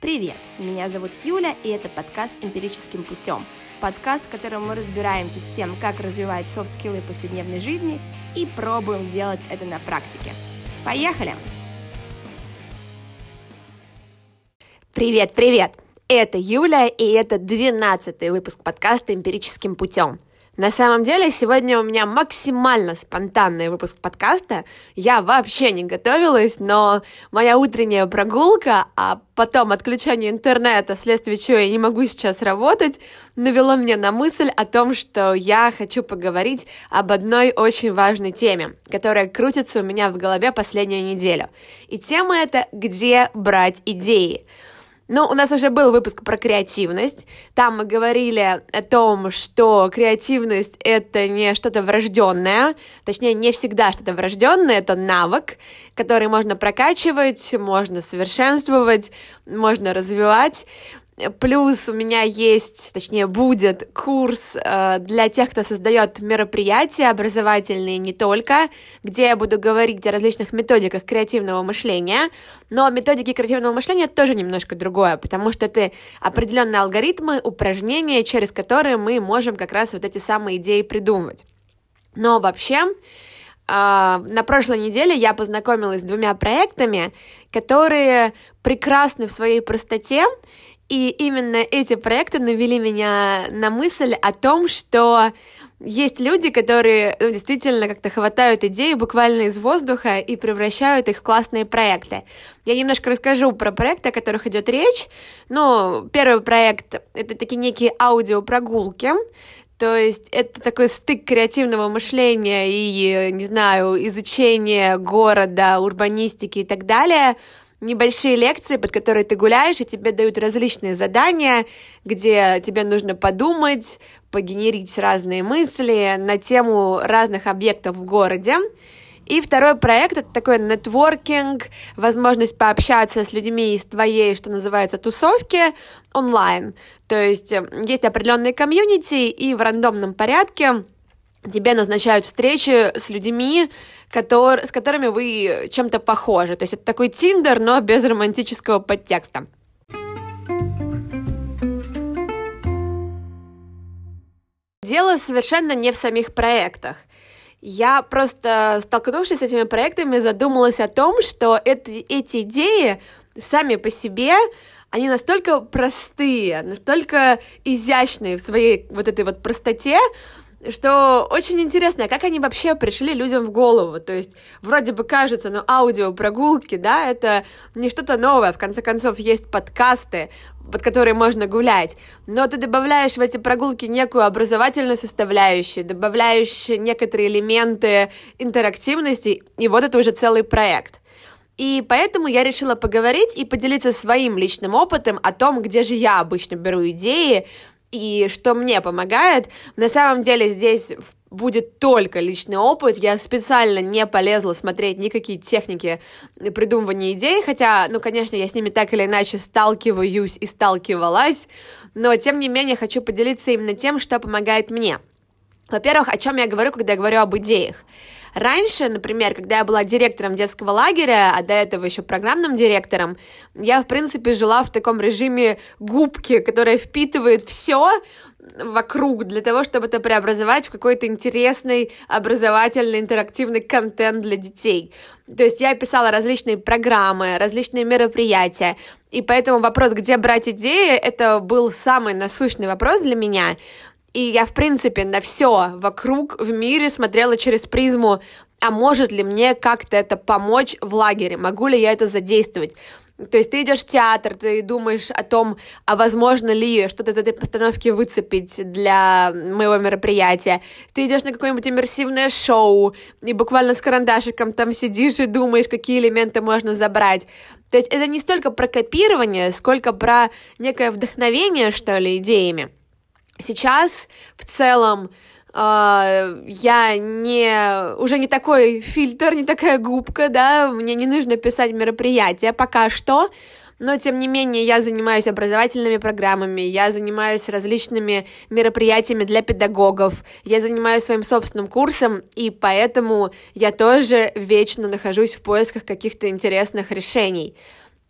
Привет! Меня зовут Юля, и это подкаст «Эмпирическим путем». Подкаст, в котором мы разбираемся с тем, как развивать софт-скиллы повседневной жизни и пробуем делать это на практике. Поехали! Привет, привет! Это Юля, и это 12 выпуск подкаста «Эмпирическим путем». На самом деле, сегодня у меня максимально спонтанный выпуск подкаста. Я вообще не готовилась, но моя утренняя прогулка, а потом отключение интернета, вследствие чего я не могу сейчас работать, навело меня на мысль о том, что я хочу поговорить об одной очень важной теме, которая крутится у меня в голове последнюю неделю. И тема это «Где брать идеи?». Ну, у нас уже был выпуск про креативность. Там мы говорили о том, что креативность это не что-то врожденное, точнее, не всегда что-то врожденное, это навык, который можно прокачивать, можно совершенствовать, можно развивать. Плюс у меня есть, точнее, будет курс э, для тех, кто создает мероприятия образовательные не только, где я буду говорить о различных методиках креативного мышления, но методики креативного мышления тоже немножко другое, потому что это определенные алгоритмы, упражнения, через которые мы можем как раз вот эти самые идеи придумывать. Но вообще, э, на прошлой неделе я познакомилась с двумя проектами, которые прекрасны в своей простоте, и именно эти проекты навели меня на мысль о том, что есть люди, которые ну, действительно как-то хватают идеи буквально из воздуха и превращают их в классные проекты. Я немножко расскажу про проекты, о которых идет речь. Ну, первый проект — это такие некие аудиопрогулки, то есть это такой стык креативного мышления и, не знаю, изучения города, урбанистики и так далее — небольшие лекции, под которые ты гуляешь, и тебе дают различные задания, где тебе нужно подумать, погенерить разные мысли на тему разных объектов в городе. И второй проект — это такой нетворкинг, возможность пообщаться с людьми из твоей, что называется, тусовки онлайн. То есть э, есть определенные комьюнити, и в рандомном порядке тебе назначают встречи с людьми, который, с которыми вы чем-то похожи. То есть это такой Тиндер, но без романтического подтекста. Дело совершенно не в самих проектах. Я просто, столкнувшись с этими проектами, задумалась о том, что это, эти идеи сами по себе, они настолько простые, настолько изящные в своей вот этой вот простоте, что очень интересно, как они вообще пришли людям в голову. То есть, вроде бы кажется, ну, аудио прогулки, да, это не что-то новое. В конце концов, есть подкасты, под которые можно гулять. Но ты добавляешь в эти прогулки некую образовательную составляющую, добавляешь некоторые элементы интерактивности, и вот это уже целый проект. И поэтому я решила поговорить и поделиться своим личным опытом о том, где же я обычно беру идеи, и что мне помогает. На самом деле здесь будет только личный опыт. Я специально не полезла смотреть никакие техники придумывания идей, хотя, ну, конечно, я с ними так или иначе сталкиваюсь и сталкивалась, но, тем не менее, хочу поделиться именно тем, что помогает мне. Во-первых, о чем я говорю, когда я говорю об идеях. Раньше, например, когда я была директором детского лагеря, а до этого еще программным директором, я, в принципе, жила в таком режиме губки, которая впитывает все, вокруг для того, чтобы это преобразовать в какой-то интересный образовательный интерактивный контент для детей. То есть я писала различные программы, различные мероприятия, и поэтому вопрос, где брать идеи, это был самый насущный вопрос для меня, и я, в принципе, на все вокруг в мире смотрела через призму, а может ли мне как-то это помочь в лагере, могу ли я это задействовать. То есть ты идешь в театр, ты думаешь о том, а возможно ли что-то из этой постановки выцепить для моего мероприятия. Ты идешь на какое-нибудь иммерсивное шоу, и буквально с карандашиком там сидишь и думаешь, какие элементы можно забрать. То есть это не столько про копирование, сколько про некое вдохновение, что ли, идеями. Сейчас в целом Uh, я не, уже не такой фильтр, не такая губка, да, мне не нужно писать мероприятия пока что, но тем не менее я занимаюсь образовательными программами, я занимаюсь различными мероприятиями для педагогов, я занимаюсь своим собственным курсом, и поэтому я тоже вечно нахожусь в поисках каких-то интересных решений.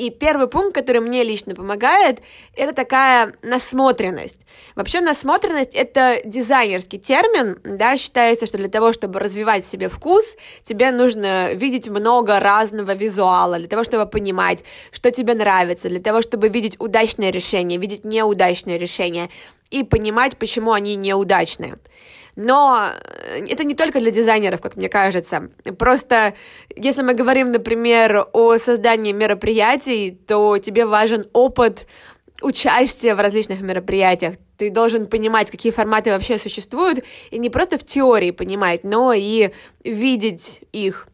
И первый пункт, который мне лично помогает, это такая насмотренность. Вообще насмотренность — это дизайнерский термин, да, считается, что для того, чтобы развивать себе вкус, тебе нужно видеть много разного визуала, для того, чтобы понимать, что тебе нравится, для того, чтобы видеть удачное решение, видеть неудачное решение и понимать, почему они неудачные. Но э, это не только для дизайнеров, как мне кажется. Просто, если мы говорим, например, о создании мероприятий, то тебе важен опыт участия в различных мероприятиях. Ты должен понимать, какие форматы вообще существуют, и не просто в теории понимать, но и видеть их.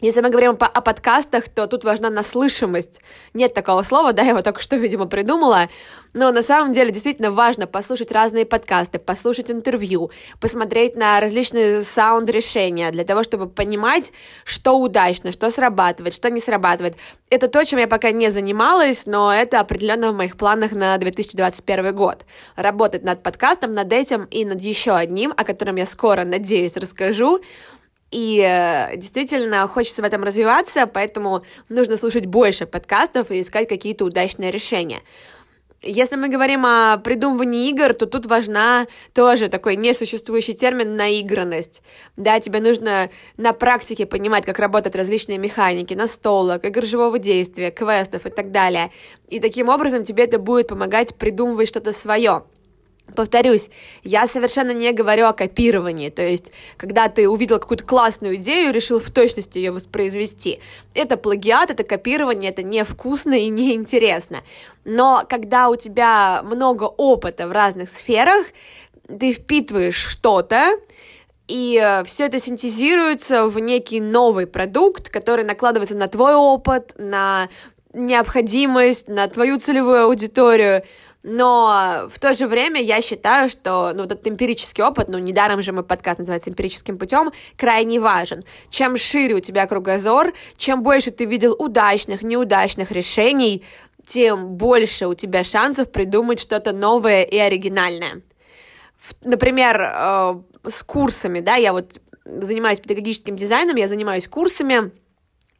Если мы говорим о подкастах, то тут важна наслышимость. Нет такого слова, да, я его только что, видимо, придумала. Но на самом деле действительно важно послушать разные подкасты, послушать интервью, посмотреть на различные саунд-решения для того, чтобы понимать, что удачно, что срабатывает, что не срабатывает. Это то, чем я пока не занималась, но это определенно в моих планах на 2021 год. Работать над подкастом, над этим и над еще одним, о котором я скоро, надеюсь, расскажу. И э, действительно хочется в этом развиваться, поэтому нужно слушать больше подкастов и искать какие-то удачные решения. Если мы говорим о придумывании игр, то тут важна тоже такой несуществующий термин наигранность. Да, тебе нужно на практике понимать, как работают различные механики, настолок, игр живого действия, квестов и так далее. И таким образом тебе это будет помогать придумывать что-то свое. Повторюсь, я совершенно не говорю о копировании, то есть, когда ты увидел какую-то классную идею, решил в точности ее воспроизвести. Это плагиат, это копирование, это невкусно и неинтересно. Но когда у тебя много опыта в разных сферах, ты впитываешь что-то, и э, все это синтезируется в некий новый продукт, который накладывается на твой опыт, на необходимость, на твою целевую аудиторию – но в то же время я считаю, что ну, этот эмпирический опыт, ну, недаром же мой подкаст называется «Эмпирическим путем», крайне важен. Чем шире у тебя кругозор, чем больше ты видел удачных, неудачных решений, тем больше у тебя шансов придумать что-то новое и оригинальное. Например, э, с курсами, да, я вот занимаюсь педагогическим дизайном, я занимаюсь курсами,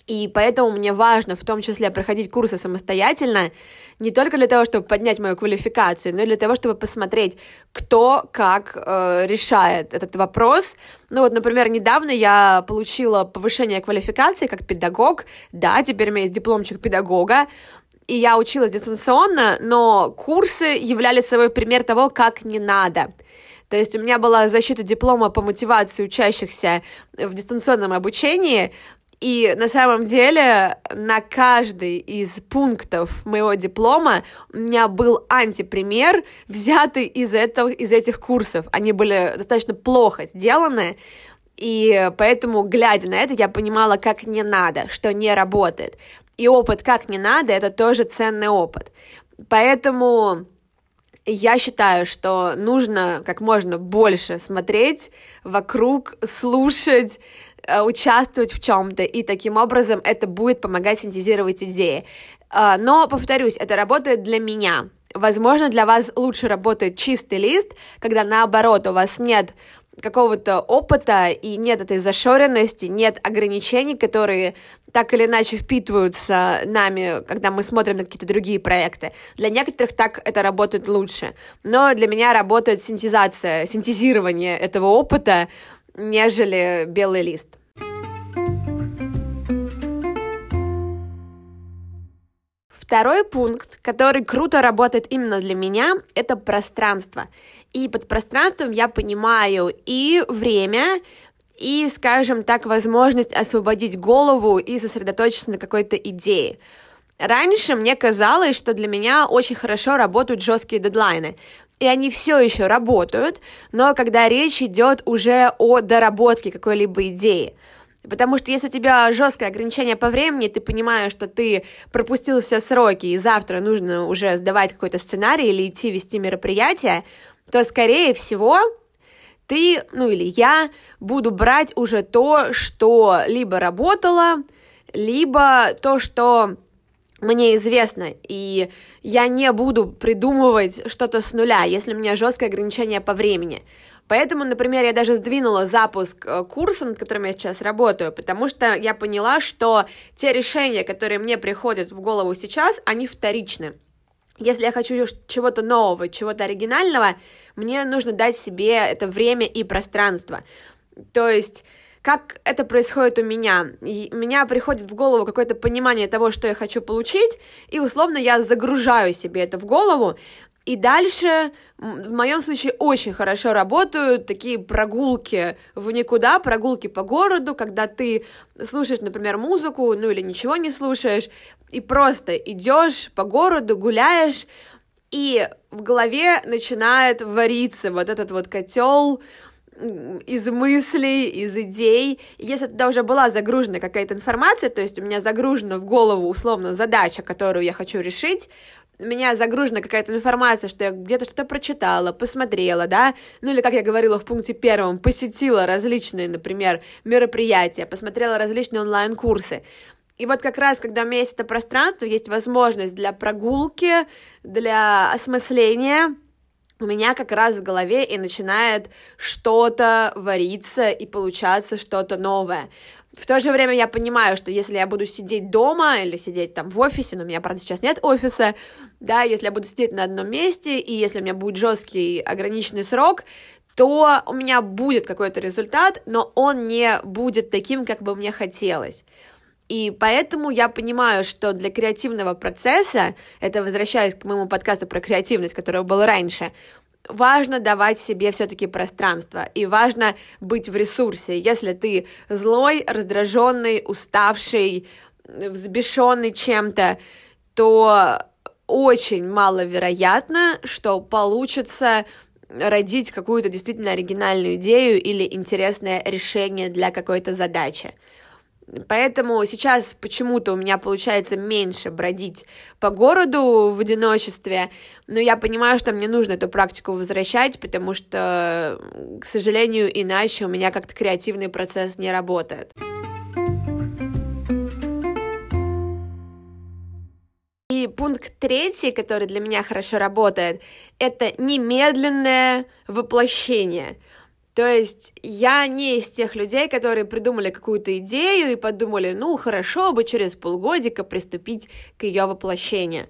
и поэтому мне важно в том числе проходить курсы самостоятельно, не только для того, чтобы поднять мою квалификацию, но и для того, чтобы посмотреть, кто как э, решает этот вопрос. Ну вот, например, недавно я получила повышение квалификации как педагог, да, теперь у меня есть дипломчик педагога, и я училась дистанционно, но курсы являли собой пример того, как не надо. То есть у меня была защита диплома по мотивации учащихся в дистанционном обучении, и на самом деле на каждый из пунктов моего диплома у меня был антипример, взятый из, этого, из этих курсов. Они были достаточно плохо сделаны, и поэтому, глядя на это, я понимала, как не надо, что не работает. И опыт как не надо, это тоже ценный опыт. Поэтому я считаю, что нужно как можно больше смотреть вокруг, слушать, участвовать в чем-то, и таким образом это будет помогать синтезировать идеи. Э, но, повторюсь, это работает для меня. Возможно, для вас лучше работает чистый лист, когда наоборот у вас нет какого-то опыта и нет этой зашоренности, нет ограничений, которые так или иначе впитываются нами, когда мы смотрим на какие-то другие проекты. Для некоторых так это работает лучше. Но для меня работает синтезация, синтезирование этого опыта, нежели белый лист. Второй пункт, который круто работает именно для меня, это пространство. И под пространством я понимаю и время, и, скажем так, возможность освободить голову и сосредоточиться на какой-то идее. Раньше мне казалось, что для меня очень хорошо работают жесткие дедлайны. И они все еще работают, но когда речь идет уже о доработке какой-либо идеи. Потому что если у тебя жесткое ограничение по времени, ты понимаешь, что ты пропустил все сроки, и завтра нужно уже сдавать какой-то сценарий или идти вести мероприятие, то, скорее всего, ты, ну или я, буду брать уже то, что либо работало, либо то, что мне известно, и я не буду придумывать что-то с нуля, если у меня жесткое ограничение по времени. Поэтому, например, я даже сдвинула запуск э, курса, над которым я сейчас работаю, потому что я поняла, что те решения, которые мне приходят в голову сейчас, они вторичны. Если я хочу чего-то нового, чего-то оригинального, мне нужно дать себе это время и пространство. То есть как это происходит у меня. И меня приходит в голову какое-то понимание того, что я хочу получить, и условно я загружаю себе это в голову, и дальше, в моем случае, очень хорошо работают такие прогулки в никуда, прогулки по городу, когда ты слушаешь, например, музыку, ну или ничего не слушаешь, и просто идешь по городу, гуляешь, и в голове начинает вариться вот этот вот котел из мыслей, из идей. Если туда уже была загружена какая-то информация, то есть у меня загружена в голову условно задача, которую я хочу решить, у меня загружена какая-то информация, что я где-то что-то прочитала, посмотрела, да, ну или, как я говорила в пункте первом, посетила различные, например, мероприятия, посмотрела различные онлайн-курсы. И вот как раз, когда у меня есть это пространство, есть возможность для прогулки, для осмысления, у меня как раз в голове и начинает что-то вариться и получаться что-то новое. В то же время я понимаю, что если я буду сидеть дома или сидеть там в офисе, но у меня, правда, сейчас нет офиса, да, если я буду сидеть на одном месте, и если у меня будет жесткий ограниченный срок, то у меня будет какой-то результат, но он не будет таким, как бы мне хотелось. И поэтому я понимаю, что для креативного процесса, это возвращаясь к моему подкасту про креативность, который был раньше, важно давать себе все-таки пространство, и важно быть в ресурсе. Если ты злой, раздраженный, уставший, взбешенный чем-то, то очень маловероятно, что получится родить какую-то действительно оригинальную идею или интересное решение для какой-то задачи. Поэтому сейчас почему-то у меня получается меньше бродить по городу в одиночестве, но я понимаю, что мне нужно эту практику возвращать, потому что, к сожалению, иначе у меня как-то креативный процесс не работает. И пункт третий, который для меня хорошо работает, это немедленное воплощение – то есть я не из тех людей, которые придумали какую-то идею и подумали, ну, хорошо бы через полгодика приступить к ее воплощению.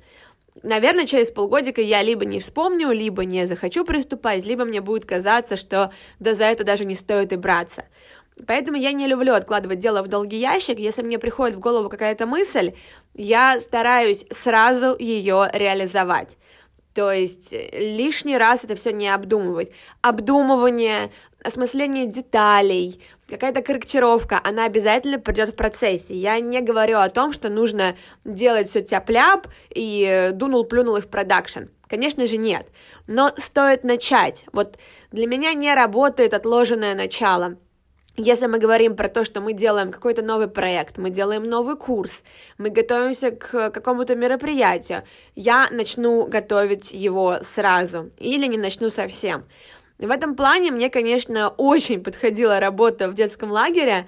Наверное, через полгодика я либо не вспомню, либо не захочу приступать, либо мне будет казаться, что да за это даже не стоит и браться. Поэтому я не люблю откладывать дело в долгий ящик. Если мне приходит в голову какая-то мысль, я стараюсь сразу ее реализовать. То есть лишний раз это все не обдумывать. Обдумывание, осмысление деталей, какая-то корректировка, она обязательно придет в процессе. Я не говорю о том, что нужно делать все тяп-ляп и дунул-плюнул и в продакшн. Конечно же, нет. Но стоит начать. Вот для меня не работает отложенное начало. Если мы говорим про то, что мы делаем какой-то новый проект, мы делаем новый курс, мы готовимся к какому-то мероприятию, я начну готовить его сразу или не начну совсем. В этом плане мне, конечно, очень подходила работа в детском лагере,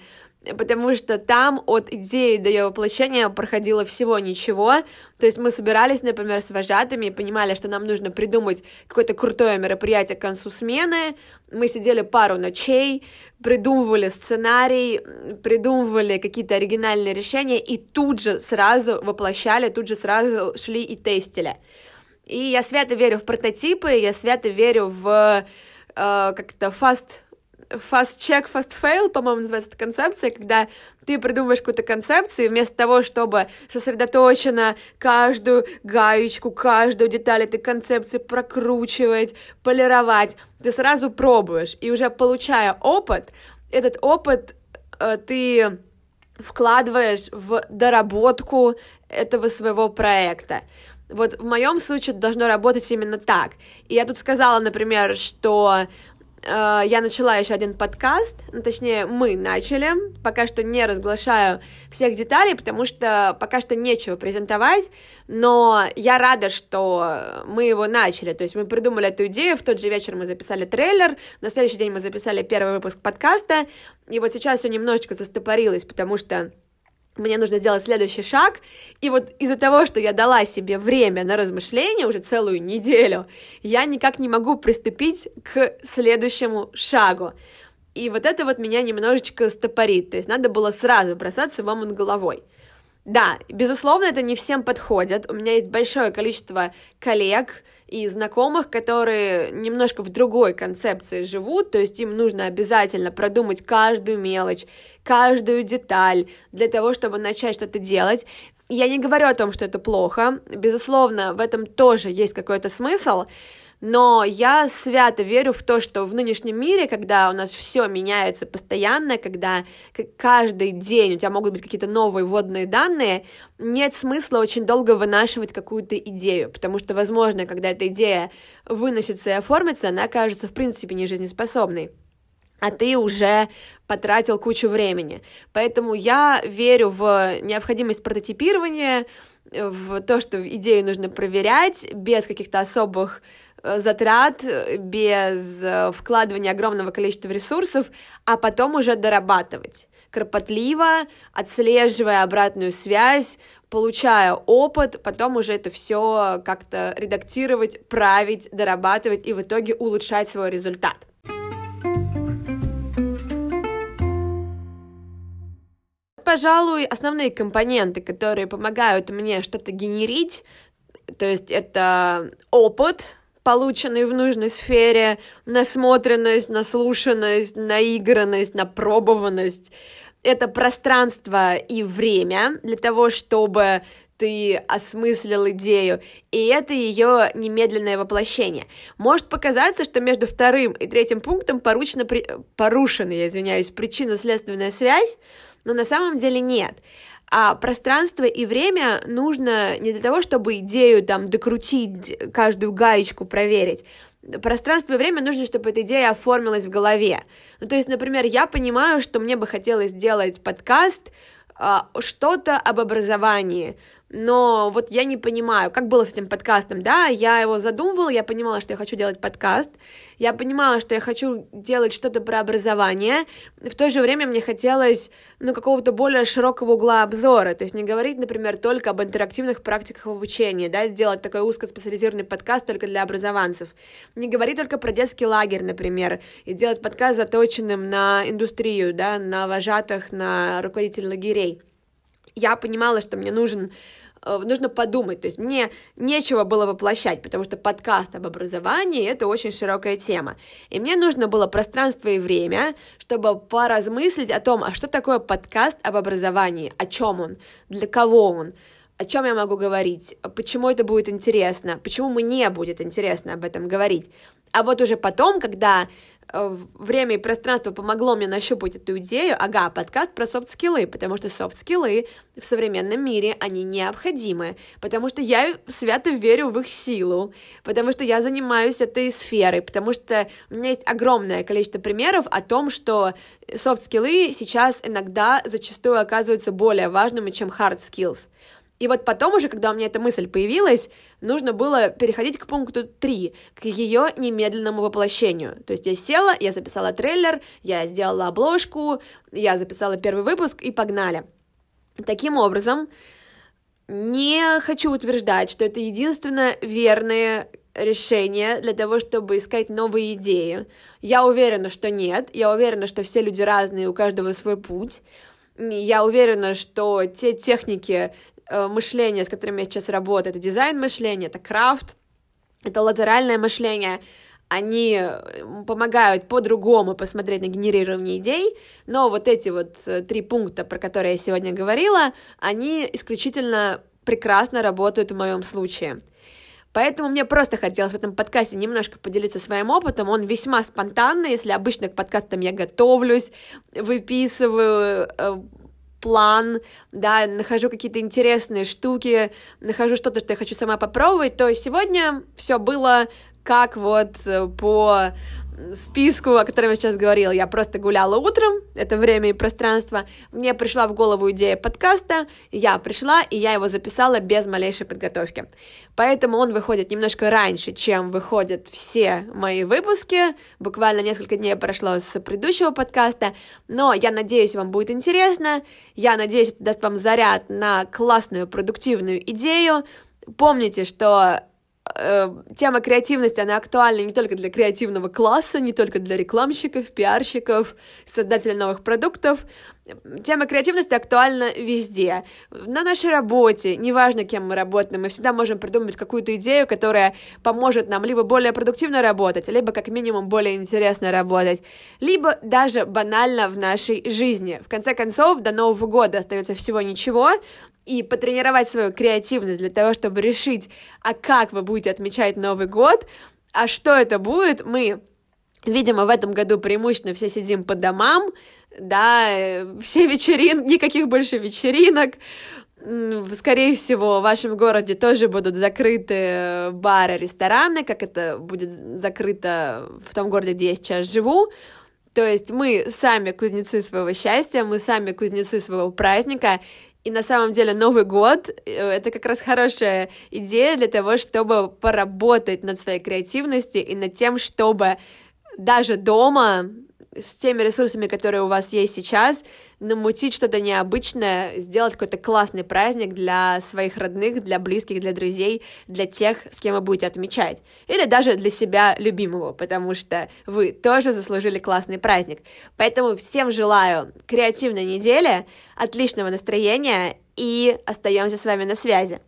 потому что там от идеи до ее воплощения проходило всего ничего, то есть мы собирались, например, с вожатыми и понимали, что нам нужно придумать какое-то крутое мероприятие к концу смены, мы сидели пару ночей, придумывали сценарий, придумывали какие-то оригинальные решения и тут же сразу воплощали, тут же сразу шли и тестили. И я свято верю в прототипы, я свято верю в э, как-то fast fast check, fast fail, по-моему, называется эта концепция, когда ты придумываешь какую-то концепцию, и вместо того, чтобы сосредоточенно каждую гаечку, каждую деталь этой концепции прокручивать, полировать, ты сразу пробуешь, и уже получая опыт, этот опыт э, ты вкладываешь в доработку этого своего проекта. Вот в моем случае должно работать именно так. И я тут сказала, например, что э, я начала еще один подкаст, ну, точнее, мы начали, пока что не разглашаю всех деталей, потому что пока что нечего презентовать, но я рада, что мы его начали, то есть мы придумали эту идею, в тот же вечер мы записали трейлер, на следующий день мы записали первый выпуск подкаста, и вот сейчас все немножечко застопорилось, потому что мне нужно сделать следующий шаг, и вот из-за того, что я дала себе время на размышление уже целую неделю, я никак не могу приступить к следующему шагу. И вот это вот меня немножечко стопорит, то есть надо было сразу бросаться в омут головой. Да, безусловно, это не всем подходит. У меня есть большое количество коллег и знакомых, которые немножко в другой концепции живут, то есть им нужно обязательно продумать каждую мелочь, каждую деталь для того, чтобы начать что-то делать. Я не говорю о том, что это плохо, безусловно, в этом тоже есть какой-то смысл, но я свято верю в то, что в нынешнем мире, когда у нас все меняется постоянно, когда каждый день у тебя могут быть какие-то новые вводные данные, нет смысла очень долго вынашивать какую-то идею, потому что, возможно, когда эта идея выносится и оформится, она окажется, в принципе, не жизнеспособной а ты уже потратил кучу времени. Поэтому я верю в необходимость прототипирования, в то, что идею нужно проверять без каких-то особых затрат, без э, вкладывания огромного количества ресурсов, а потом уже дорабатывать кропотливо, отслеживая обратную связь, получая опыт, потом уже это все как-то редактировать, править, дорабатывать и в итоге улучшать свой результат. пожалуй, основные компоненты, которые помогают мне что-то генерить. То есть это опыт, полученный в нужной сфере, насмотренность, наслушанность, наигранность, напробованность. Это пространство и время для того, чтобы ты осмыслил идею, и это ее немедленное воплощение. Может показаться, что между вторым и третьим пунктом поручена, при... порушена, я извиняюсь, причинно-следственная связь, но на самом деле нет. А пространство и время нужно не для того, чтобы идею там докрутить, каждую гаечку проверить. Пространство и время нужно, чтобы эта идея оформилась в голове. Ну, то есть, например, я понимаю, что мне бы хотелось сделать подкаст, а, что-то об образовании, но вот я не понимаю, как было с этим подкастом, да, я его задумывала, я понимала, что я хочу делать подкаст, я понимала, что я хочу делать что-то про образование, в то же время мне хотелось, ну, какого-то более широкого угла обзора, то есть не говорить, например, только об интерактивных практиках обучения, да, сделать такой узкоспециализированный подкаст только для образованцев, не говорить только про детский лагерь, например, и делать подкаст заточенным на индустрию, да, на вожатых, на руководителей лагерей. Я понимала, что мне нужен нужно подумать, то есть мне нечего было воплощать, потому что подкаст об образовании — это очень широкая тема, и мне нужно было пространство и время, чтобы поразмыслить о том, а что такое подкаст об образовании, о чем он, для кого он, о чем я могу говорить, почему это будет интересно, почему мне будет интересно об этом говорить. А вот уже потом, когда Э, время и пространство помогло мне нащупать эту идею, ага, подкаст про софт-скиллы, потому что софт-скиллы в современном мире, они необходимы, потому что я свято верю в их силу, потому что я занимаюсь этой сферой, потому что у меня есть огромное количество примеров о том, что софт-скиллы сейчас иногда зачастую оказываются более важными, чем hard skills. И вот потом уже, когда у меня эта мысль появилась, нужно было переходить к пункту 3, к ее немедленному воплощению. То есть я села, я записала трейлер, я сделала обложку, я записала первый выпуск и погнали. Таким образом, не хочу утверждать, что это единственное верное решение для того, чтобы искать новые идеи. Я уверена, что нет. Я уверена, что все люди разные, у каждого свой путь. Я уверена, что те техники, Э, мышление, с которым я сейчас работаю, это дизайн мышления, это крафт, это латеральное мышление, они э, помогают по-другому посмотреть на генерирование идей, но вот эти вот э, три пункта, про которые я сегодня говорила, они исключительно прекрасно работают в моем случае. Поэтому мне просто хотелось в этом подкасте немножко поделиться своим опытом. Он весьма спонтанный, если обычно к подкастам я готовлюсь, выписываю, план, да, нахожу какие-то интересные штуки, нахожу что-то, что я хочу сама попробовать, то сегодня все было как вот э, по списку, о котором я сейчас говорила. Я просто гуляла утром, это время и пространство. Мне пришла в голову идея подкаста, я пришла, и я его записала без малейшей подготовки. Поэтому он выходит немножко раньше, чем выходят все мои выпуски. Буквально несколько дней прошло с предыдущего подкаста, но я надеюсь, вам будет интересно. Я надеюсь, это даст вам заряд на классную, продуктивную идею. Помните, что э, тема креативности, она актуальна не только для креативного класса, не только для рекламщиков, пиарщиков, создателей новых продуктов. Тема креативности актуальна везде. На нашей работе, неважно, кем мы работаем, мы всегда можем придумать какую-то идею, которая поможет нам либо более продуктивно работать, либо как минимум более интересно работать, либо даже банально в нашей жизни. В конце концов, до Нового года остается всего ничего, и потренировать свою креативность для того, чтобы решить, а как вы будете отмечать Новый год, а что это будет, мы, видимо, в этом году преимущественно все сидим по домам, да, э, все вечеринки, никаких больше вечеринок, Скорее всего, в вашем городе тоже будут закрыты э, бары, рестораны, как это будет закрыто в том городе, где я сейчас живу. То есть мы сами кузнецы своего счастья, мы сами кузнецы своего праздника, и на самом деле Новый год э, — это как раз хорошая идея для того, чтобы поработать над своей креативностью и над тем, чтобы даже дома с теми ресурсами, которые у вас есть сейчас, намутить что-то необычное, сделать какой-то классный праздник для своих родных, для близких, для друзей, для тех, с кем вы будете отмечать. Или даже для себя любимого, потому что вы тоже заслужили классный праздник. Поэтому всем желаю креативной недели, отличного настроения и остаемся с вами на связи.